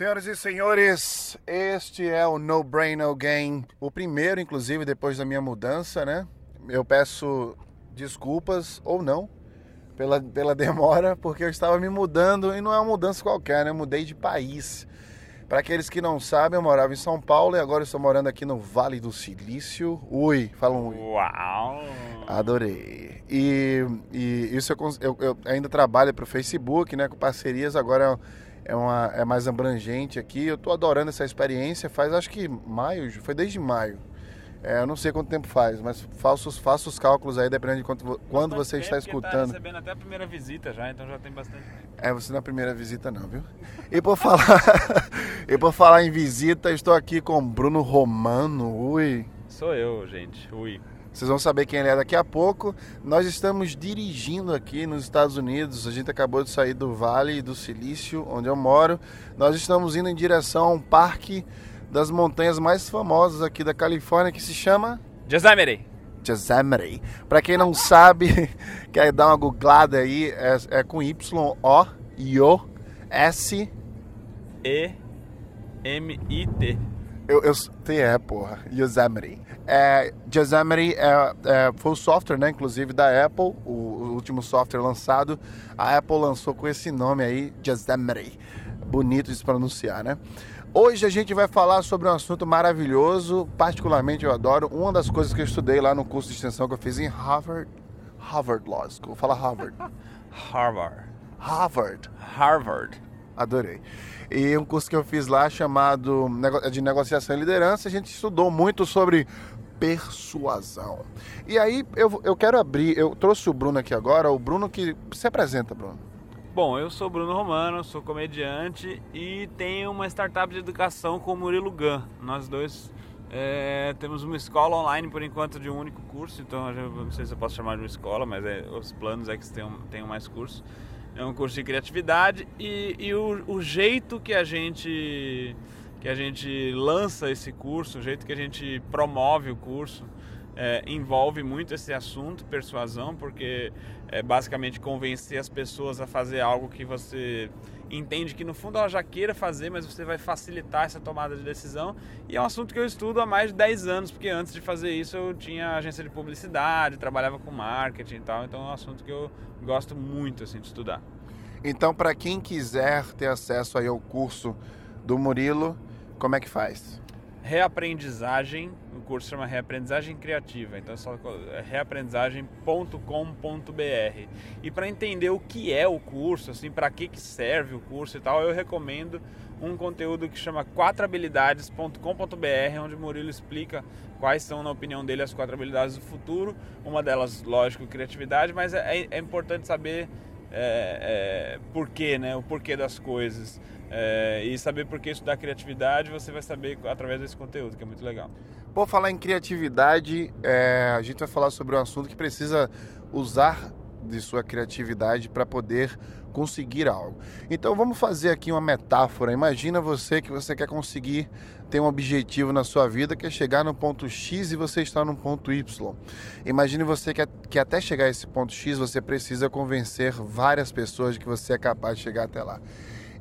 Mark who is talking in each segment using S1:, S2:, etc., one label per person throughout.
S1: Senhoras e senhores, este é o No Brain No Game, o primeiro, inclusive, depois da minha mudança, né? Eu peço desculpas ou não pela, pela demora, porque eu estava me mudando e não é uma mudança qualquer, né? Eu mudei de país. Para aqueles que não sabem, eu morava em São Paulo e agora estou morando aqui no Vale do Silício. Ui, fala um ui.
S2: Uau!
S1: Adorei. E, e isso eu, eu- eu ainda trabalho para o Facebook, né? Com parcerias, agora é, uma, é mais abrangente aqui. Eu tô adorando essa experiência. Faz acho que maio, foi desde maio. É, eu não sei quanto tempo faz, mas faça os, faça os cálculos aí, dependendo de quanto, quando você está
S2: Tá
S1: escutando.
S2: recebendo até a primeira visita já, então já tem bastante tempo.
S1: É, você na primeira visita não, viu? E por falar, e por falar em visita, estou aqui com Bruno Romano. Ui.
S2: Sou eu, gente. Ui.
S1: Vocês vão saber quem ele é daqui a pouco. Nós estamos dirigindo aqui nos Estados Unidos. A gente acabou de sair do Vale do Silício, onde eu moro. Nós estamos indo em direção a um parque das montanhas mais famosas aqui da Califórnia que se chama
S2: Yosemite.
S1: Yosemite. Para quem não sabe, quer dar uma googlada aí, é, é com Y O I O S
S2: E M I T.
S1: Eu, eu tem é, porra. Yosemite. É, Yosemite é, é, foi o software, né, inclusive, da Apple, o, o último software lançado. A Apple lançou com esse nome aí, Yosemite. Bonito de se pronunciar, né? Hoje a gente vai falar sobre um assunto maravilhoso, particularmente eu adoro. Uma das coisas que eu estudei lá no curso de extensão que eu fiz em Harvard, Harvard Law School. Fala Harvard.
S2: Harvard.
S1: Harvard.
S2: Harvard.
S1: Adorei. E um curso que eu fiz lá chamado nego- de negociação e liderança, a gente estudou muito sobre persuasão. E aí eu, eu quero abrir, eu trouxe o Bruno aqui agora, o Bruno que se apresenta, Bruno.
S2: Bom, eu sou Bruno Romano, sou comediante e tenho uma startup de educação com o Murilo Gun. Nós dois é, temos uma escola online por enquanto de um único curso, então eu não sei se eu posso chamar de uma escola, mas é, os planos é que tenham, tenham mais cursos. É um curso de criatividade e, e o, o jeito que a gente que a gente lança esse curso, o jeito que a gente promove o curso, é, envolve muito esse assunto, persuasão, porque é basicamente convencer as pessoas a fazer algo que você entende que no fundo ela já queira fazer, mas você vai facilitar essa tomada de decisão. E é um assunto que eu estudo há mais de 10 anos, porque antes de fazer isso eu tinha agência de publicidade, trabalhava com marketing e tal, então é um assunto que eu gosto muito assim de estudar.
S1: Então, para quem quiser ter acesso aí ao curso do Murilo, como é que faz?
S2: Reaprendizagem, o curso chama Reaprendizagem Criativa, então é só é reaprendizagem.com.br. E para entender o que é o curso, assim, para que que serve o curso e tal, eu recomendo um conteúdo que chama quatrohabilidades.com.br, onde Murilo explica quais são, na opinião dele, as quatro habilidades do futuro. Uma delas, lógico, criatividade, mas é, é importante saber é, é, porquê, né? O porquê das coisas. É, e saber por que estudar criatividade, você vai saber através desse conteúdo, que é muito legal.
S1: Por falar em criatividade, é, a gente vai falar sobre um assunto que precisa usar de sua criatividade para poder conseguir algo. Então vamos fazer aqui uma metáfora. Imagina você que você quer conseguir ter um objetivo na sua vida que é chegar no ponto X e você está no ponto Y. Imagine você que, que até chegar a esse ponto X você precisa convencer várias pessoas de que você é capaz de chegar até lá.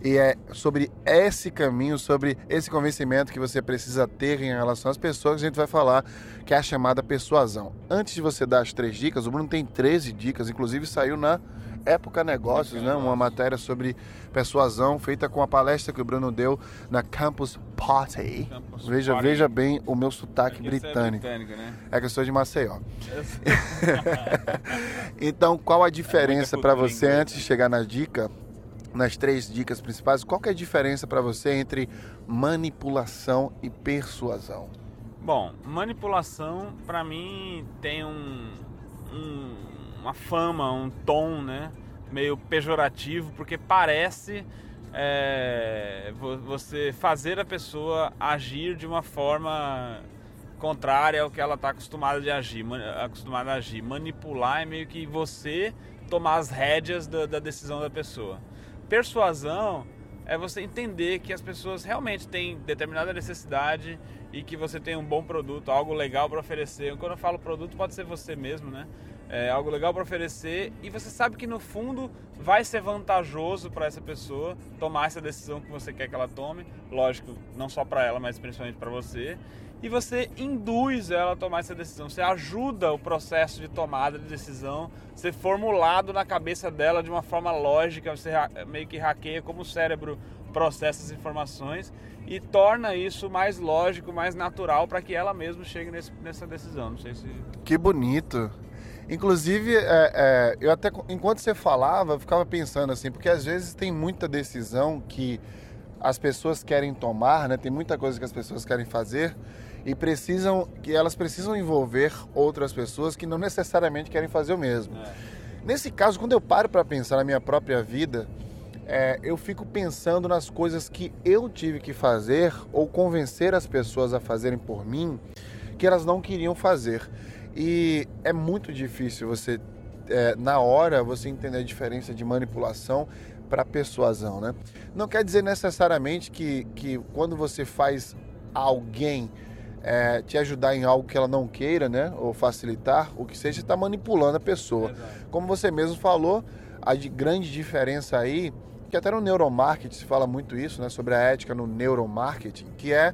S1: E é sobre esse caminho, sobre esse convencimento que você precisa ter em relação às pessoas a gente vai falar, que é a chamada persuasão. Antes de você dar as três dicas, o Bruno tem 13 dicas, inclusive saiu na Época Negócios, né? uma matéria sobre persuasão feita com a palestra que o Bruno deu na Campus Party.
S2: Campus
S1: veja,
S2: Party.
S1: veja bem o meu sotaque
S2: é
S1: britânico.
S2: britânico, né?
S1: É que eu sou de Maceió. Então, qual a diferença para
S2: cultura
S1: você antes de chegar na dica, nas três dicas principais? Qual é a diferença para você entre manipulação e persuasão?
S2: Bom, manipulação para mim tem um, um- uma fama, um tom, né, meio pejorativo, porque parece é, vo- você fazer a pessoa agir de uma forma contrária ao que ela está acostumada agir, acostumada a agir. Manipular é meio que você tomar as rédeas da, da decisão da pessoa. Persuasão é você entender que as pessoas realmente têm determinada necessidade e que você tem um bom produto, algo legal para oferecer. Quando eu falo produto, pode ser você mesmo, né? É algo legal para oferecer e você sabe que no fundo vai ser vantajoso para essa pessoa tomar essa decisão que você quer que ela tome, lógico, não só para ela, mas principalmente para você. E você induz ela a tomar essa decisão, você ajuda o processo de tomada de decisão ser formulado na cabeça dela de uma forma lógica, você meio que hackeia como o cérebro processa as informações e torna isso mais lógico, mais natural para que ela mesma chegue nesse, nessa decisão. Não sei se.
S1: Que bonito. Inclusive, é, é, eu até enquanto você falava, eu ficava pensando assim, porque às vezes tem muita decisão que as pessoas querem tomar, né? Tem muita coisa que as pessoas querem fazer e precisam que elas precisam envolver outras pessoas que não necessariamente querem fazer o mesmo. É. Nesse caso, quando eu paro para pensar na minha própria vida, é, eu fico pensando nas coisas que eu tive que fazer ou convencer as pessoas a fazerem por mim que elas não queriam fazer. E é muito difícil você, é, na hora, você entender a diferença de manipulação para persuasão, né? Não quer dizer necessariamente que, que quando você faz alguém é, te ajudar em algo que ela não queira, né? Ou facilitar, o que seja, está manipulando a pessoa. Exato. Como você mesmo falou, a de grande diferença aí, que até no neuromarketing se fala muito isso, né? Sobre a ética no neuromarketing, que é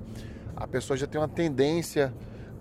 S1: a pessoa já tem uma tendência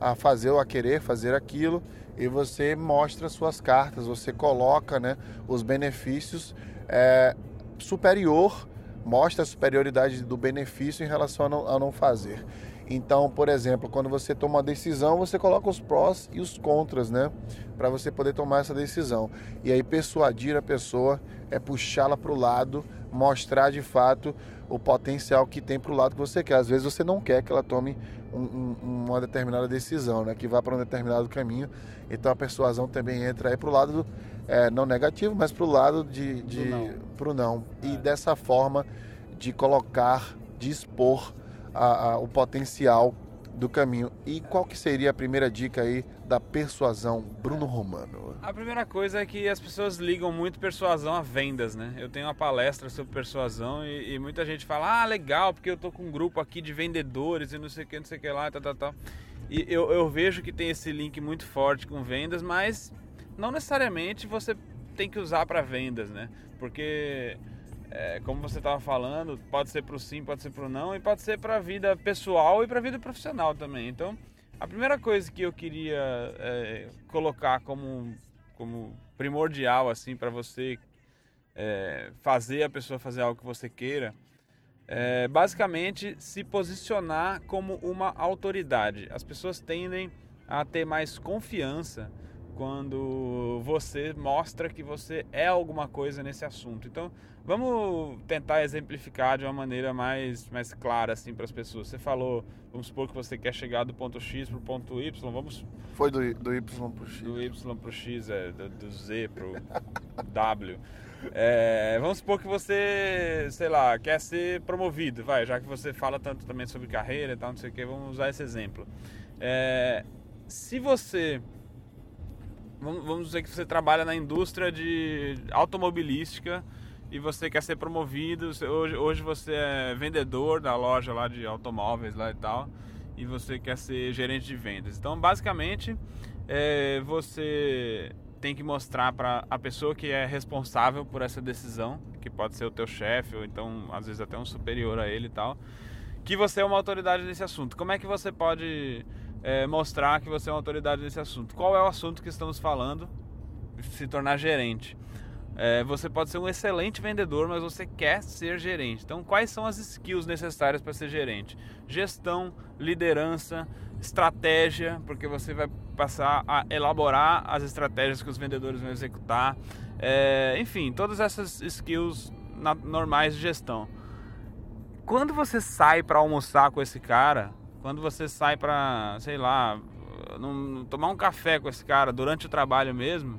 S1: a fazer ou a querer fazer aquilo e você mostra suas cartas, você coloca né, os benefícios é, superior, mostra a superioridade do benefício em relação a não, a não fazer. Então, por exemplo, quando você toma uma decisão, você coloca os prós e os contras, né? Para você poder tomar essa decisão. E aí, persuadir a pessoa é puxá-la para o lado, mostrar de fato o potencial que tem para o lado que você quer. Às vezes você não quer que ela tome um, um, uma determinada decisão, né? Que vá para um determinado caminho. Então a persuasão também entra aí para o lado do, é, não negativo, mas para o lado de, de para o não. E é. dessa forma de colocar, de expor a, a, o potencial do caminho. E qual que seria a primeira dica aí da persuasão, Bruno Romano?
S2: A primeira coisa é que as pessoas ligam muito persuasão a vendas, né? Eu tenho uma palestra sobre persuasão e, e muita gente fala, ah, legal, porque eu tô com um grupo aqui de vendedores e não sei o que, não sei o que lá, tal, tal, tal. E eu, eu vejo que tem esse link muito forte com vendas, mas não necessariamente você tem que usar para vendas, né? Porque é, como você estava falando, pode ser para o sim, pode ser para o não e pode ser para a vida pessoal e para a vida profissional também. Então, a primeira coisa que eu queria é, colocar como, como primordial assim para você é, fazer a pessoa fazer algo que você queira, é basicamente se posicionar como uma autoridade. As pessoas tendem a ter mais confiança quando você mostra que você é alguma coisa nesse assunto. Então, vamos tentar exemplificar de uma maneira mais, mais clara assim para as pessoas. Você falou, vamos supor que você quer chegar do ponto X para o ponto Y, vamos
S1: Foi do, do Y para o X.
S2: Do Y para o X, é, do, do Z para o W. É, vamos supor que você, sei lá, quer ser promovido, vai, já que você fala tanto também sobre carreira e tal, não sei o que, vamos usar esse exemplo. É, se você vamos dizer que você trabalha na indústria de automobilística e você quer ser promovido, hoje, hoje você é vendedor da loja lá de automóveis lá e tal, e você quer ser gerente de vendas. Então, basicamente, é, você tem que mostrar para a pessoa que é responsável por essa decisão, que pode ser o teu chefe ou então às vezes até um superior a ele e tal, que você é uma autoridade nesse assunto. Como é que você pode é, mostrar que você é uma autoridade nesse assunto. Qual é o assunto que estamos falando? Se tornar gerente. É, você pode ser um excelente vendedor, mas você quer ser gerente. Então, quais são as skills necessárias para ser gerente? Gestão, liderança, estratégia, porque você vai passar a elaborar as estratégias que os vendedores vão executar. É, enfim, todas essas skills normais de gestão. Quando você sai para almoçar com esse cara, quando você sai para, sei lá, num, tomar um café com esse cara durante o trabalho mesmo,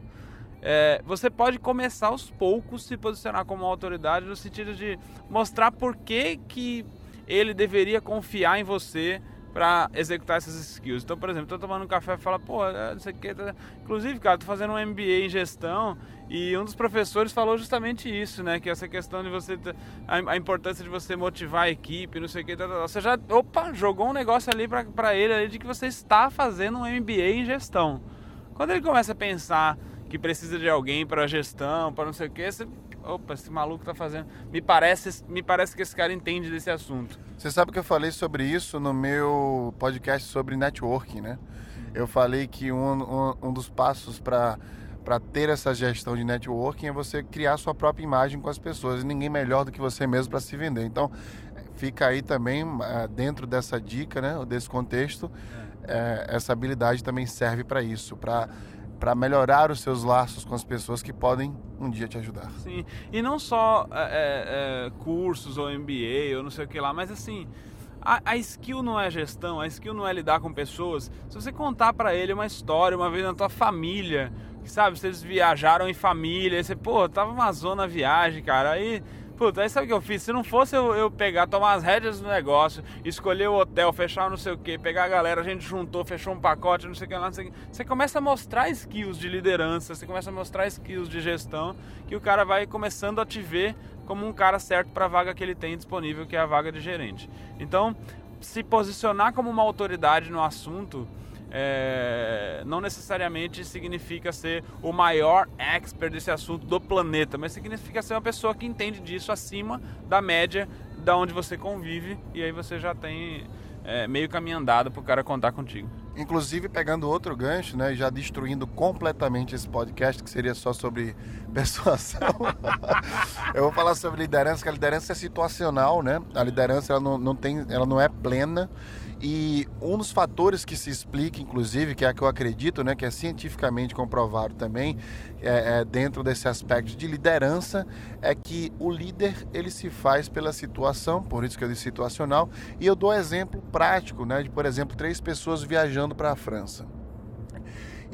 S2: é, você pode começar aos poucos se posicionar como autoridade no sentido de mostrar por que, que ele deveria confiar em você para executar essas skills. Então, por exemplo, tô tomando um café e fala, pô, é, não sei o que. Tá... Inclusive, cara, tô fazendo um MBA em gestão e um dos professores falou justamente isso, né? Que essa questão de você. A, importância de você motivar a equipe, não sei o que. Tá, tá. Você já, opa, jogou um negócio ali para ele ali de que você está fazendo um MBA em gestão. Quando ele começa a pensar que precisa de alguém para gestão, para não sei o que, você, opa, esse maluco tá fazendo. Me parece, me parece que esse cara entende desse assunto.
S1: Você sabe que eu falei sobre isso no meu podcast sobre networking, né? Eu falei que um, um, um dos passos para para ter essa gestão de networking é você criar sua própria imagem com as pessoas. E ninguém melhor do que você mesmo para se vender. Então, fica aí também uh, dentro dessa dica, né, desse contexto, é. essa habilidade também serve para isso, para para melhorar os seus laços com as pessoas que podem um dia te ajudar.
S2: Sim, e não só é, é, cursos ou MBA ou não sei o que lá, mas assim, a, a, skill não é gestão, a skill não é lidar com pessoas. Se você contar para ele uma história, uma vez na tua família, sabe, vocês viajaram em família, aí você, pô, tava uma zona viagem, cara, aí Puta, aí sabe o que eu fiz? Se não fosse eu, eu, pegar, tomar as rédeas do negócio, escolher o hotel, fechar não sei o que, pegar a galera, a gente juntou, fechou um pacote, não sei o que lá, não sei o que. Você começa a mostrar skills de liderança, você começa a mostrar skills de gestão, que o cara vai começando a te ver como um cara certo para a vaga que ele tem disponível, que é a vaga de gerente. Então, se posicionar como uma autoridade no assunto é, não necessariamente significa ser o maior expert desse assunto do planeta, mas significa ser uma pessoa que entende disso acima da média da onde você convive e aí você já tem é, meio caminho andado para o cara contar contigo.
S1: Inclusive, pegando outro gancho, né, já destruindo completamente esse podcast, que seria só sobre persuasão, eu vou falar sobre liderança, que a liderança é situacional, né? A liderança ela não, não, tem, ela não é plena, e um dos fatores que se explica, inclusive, que é que eu acredito, né, que é cientificamente comprovado também, é, é, dentro desse aspecto de liderança, é que o líder ele se faz pela situação, por isso que eu disse situacional, e eu dou exemplo prático, né, de por exemplo três pessoas viajando para a França.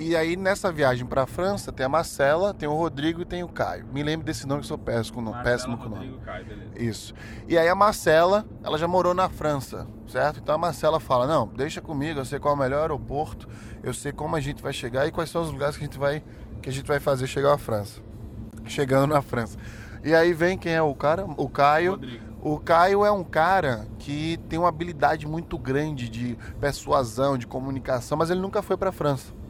S1: E aí nessa viagem para a França tem a Marcela, tem o Rodrigo e tem o Caio. Me lembro desse nome que eu sou péssimo, Marcela, péssimo com o nome. Caio, Isso. E aí a Marcela, ela já morou na França, certo? Então a Marcela fala: "Não, deixa comigo, eu sei qual é o melhor aeroporto, eu sei como a gente vai chegar e quais são os lugares que a gente vai que a gente vai fazer chegar à França". Chegando na França. E aí vem quem é o cara? O Caio. Rodrigo. O Caio é um cara que tem uma habilidade muito grande de persuasão, de comunicação, mas ele nunca foi para a França.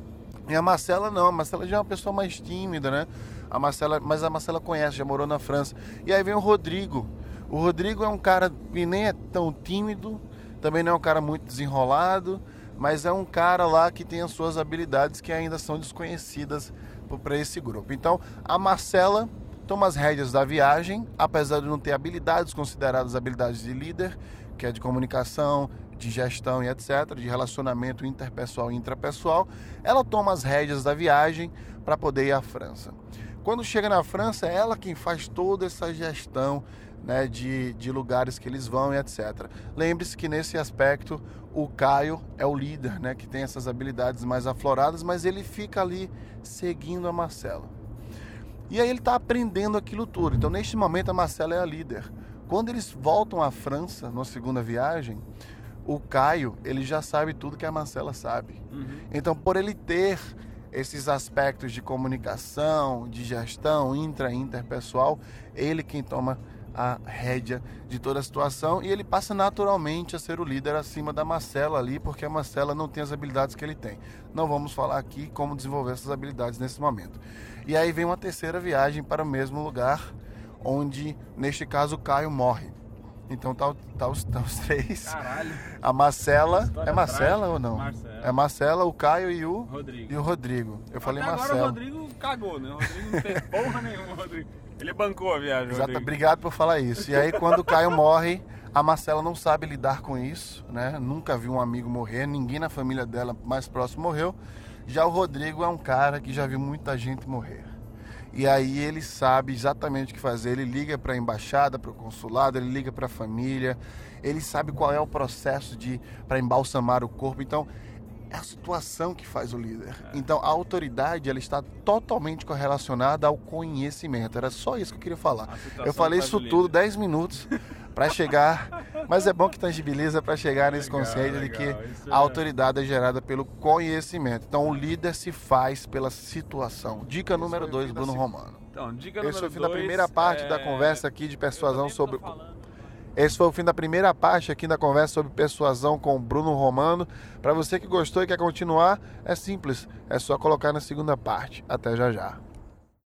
S1: E a Marcela não, a Marcela já é uma pessoa mais tímida, né? A Marcela, mas a Marcela conhece, já morou na França. E aí vem o Rodrigo. O Rodrigo é um cara que nem é tão tímido, também não é um cara muito desenrolado, mas é um cara lá que tem as suas habilidades que ainda são desconhecidas para esse grupo. Então, a Marcela toma as rédeas da viagem, apesar de não ter habilidades consideradas habilidades de líder, que é de comunicação, de gestão e etc., de relacionamento interpessoal e intrapessoal, ela toma as rédeas da viagem para poder ir à França. Quando chega na França, é ela quem faz toda essa gestão né, de, de lugares que eles vão e etc. Lembre-se que nesse aspecto o Caio é o líder, né, que tem essas habilidades mais afloradas, mas ele fica ali seguindo a Marcela. E aí ele está aprendendo aquilo tudo. Então, neste momento, a Marcela é a líder. Quando eles voltam à França, na segunda viagem, o Caio, ele já sabe tudo que a Marcela sabe. Uhum. Então, por ele ter esses aspectos de comunicação, de gestão intra e interpessoal, ele quem toma a rédea de toda a situação e ele passa naturalmente a ser o líder acima da Marcela ali, porque a Marcela não tem as habilidades que ele tem. Não vamos falar aqui como desenvolver essas habilidades nesse momento. E aí vem uma terceira viagem para o mesmo lugar, onde neste caso o Caio morre. Então tá, tá, os, tá os três.
S2: Caralho.
S1: A Marcela. É Marcela ou não?
S2: Marcela.
S1: É Marcela, o Caio e o.
S2: Rodrigo.
S1: E o Rodrigo. Eu
S2: Até
S1: falei
S2: agora
S1: Marcela.
S2: o Rodrigo cagou, né? O Rodrigo não fez porra nenhuma, Rodrigo. Ele bancou a viagem.
S1: Exato, obrigado por falar isso. E aí quando o Caio morre, a Marcela não sabe lidar com isso, né? Nunca viu um amigo morrer, ninguém na família dela mais próximo morreu. Já o Rodrigo é um cara que já viu muita gente morrer. E aí ele sabe exatamente o que fazer. Ele liga para a embaixada, para o consulado, ele liga para a família. Ele sabe qual é o processo de para embalsamar o corpo. Então é a situação que faz o líder. É. Então a autoridade ela está totalmente correlacionada ao conhecimento. Era só isso que eu queria falar. Eu falei isso tudo 10 minutos para chegar, mas é bom que tangibiliza para chegar nesse legal, conceito legal. de que a autoridade é gerada pelo conhecimento. Então o líder se faz pela situação. Dica Isso número 2, Bruno Romano.
S2: Então, dica
S1: Esse
S2: número
S1: foi o fim da primeira parte é... da conversa aqui de persuasão sobre Esse foi o fim da primeira parte aqui da conversa sobre persuasão com o Bruno Romano. Para você que gostou e quer continuar, é simples, é só colocar na segunda parte. Até já já.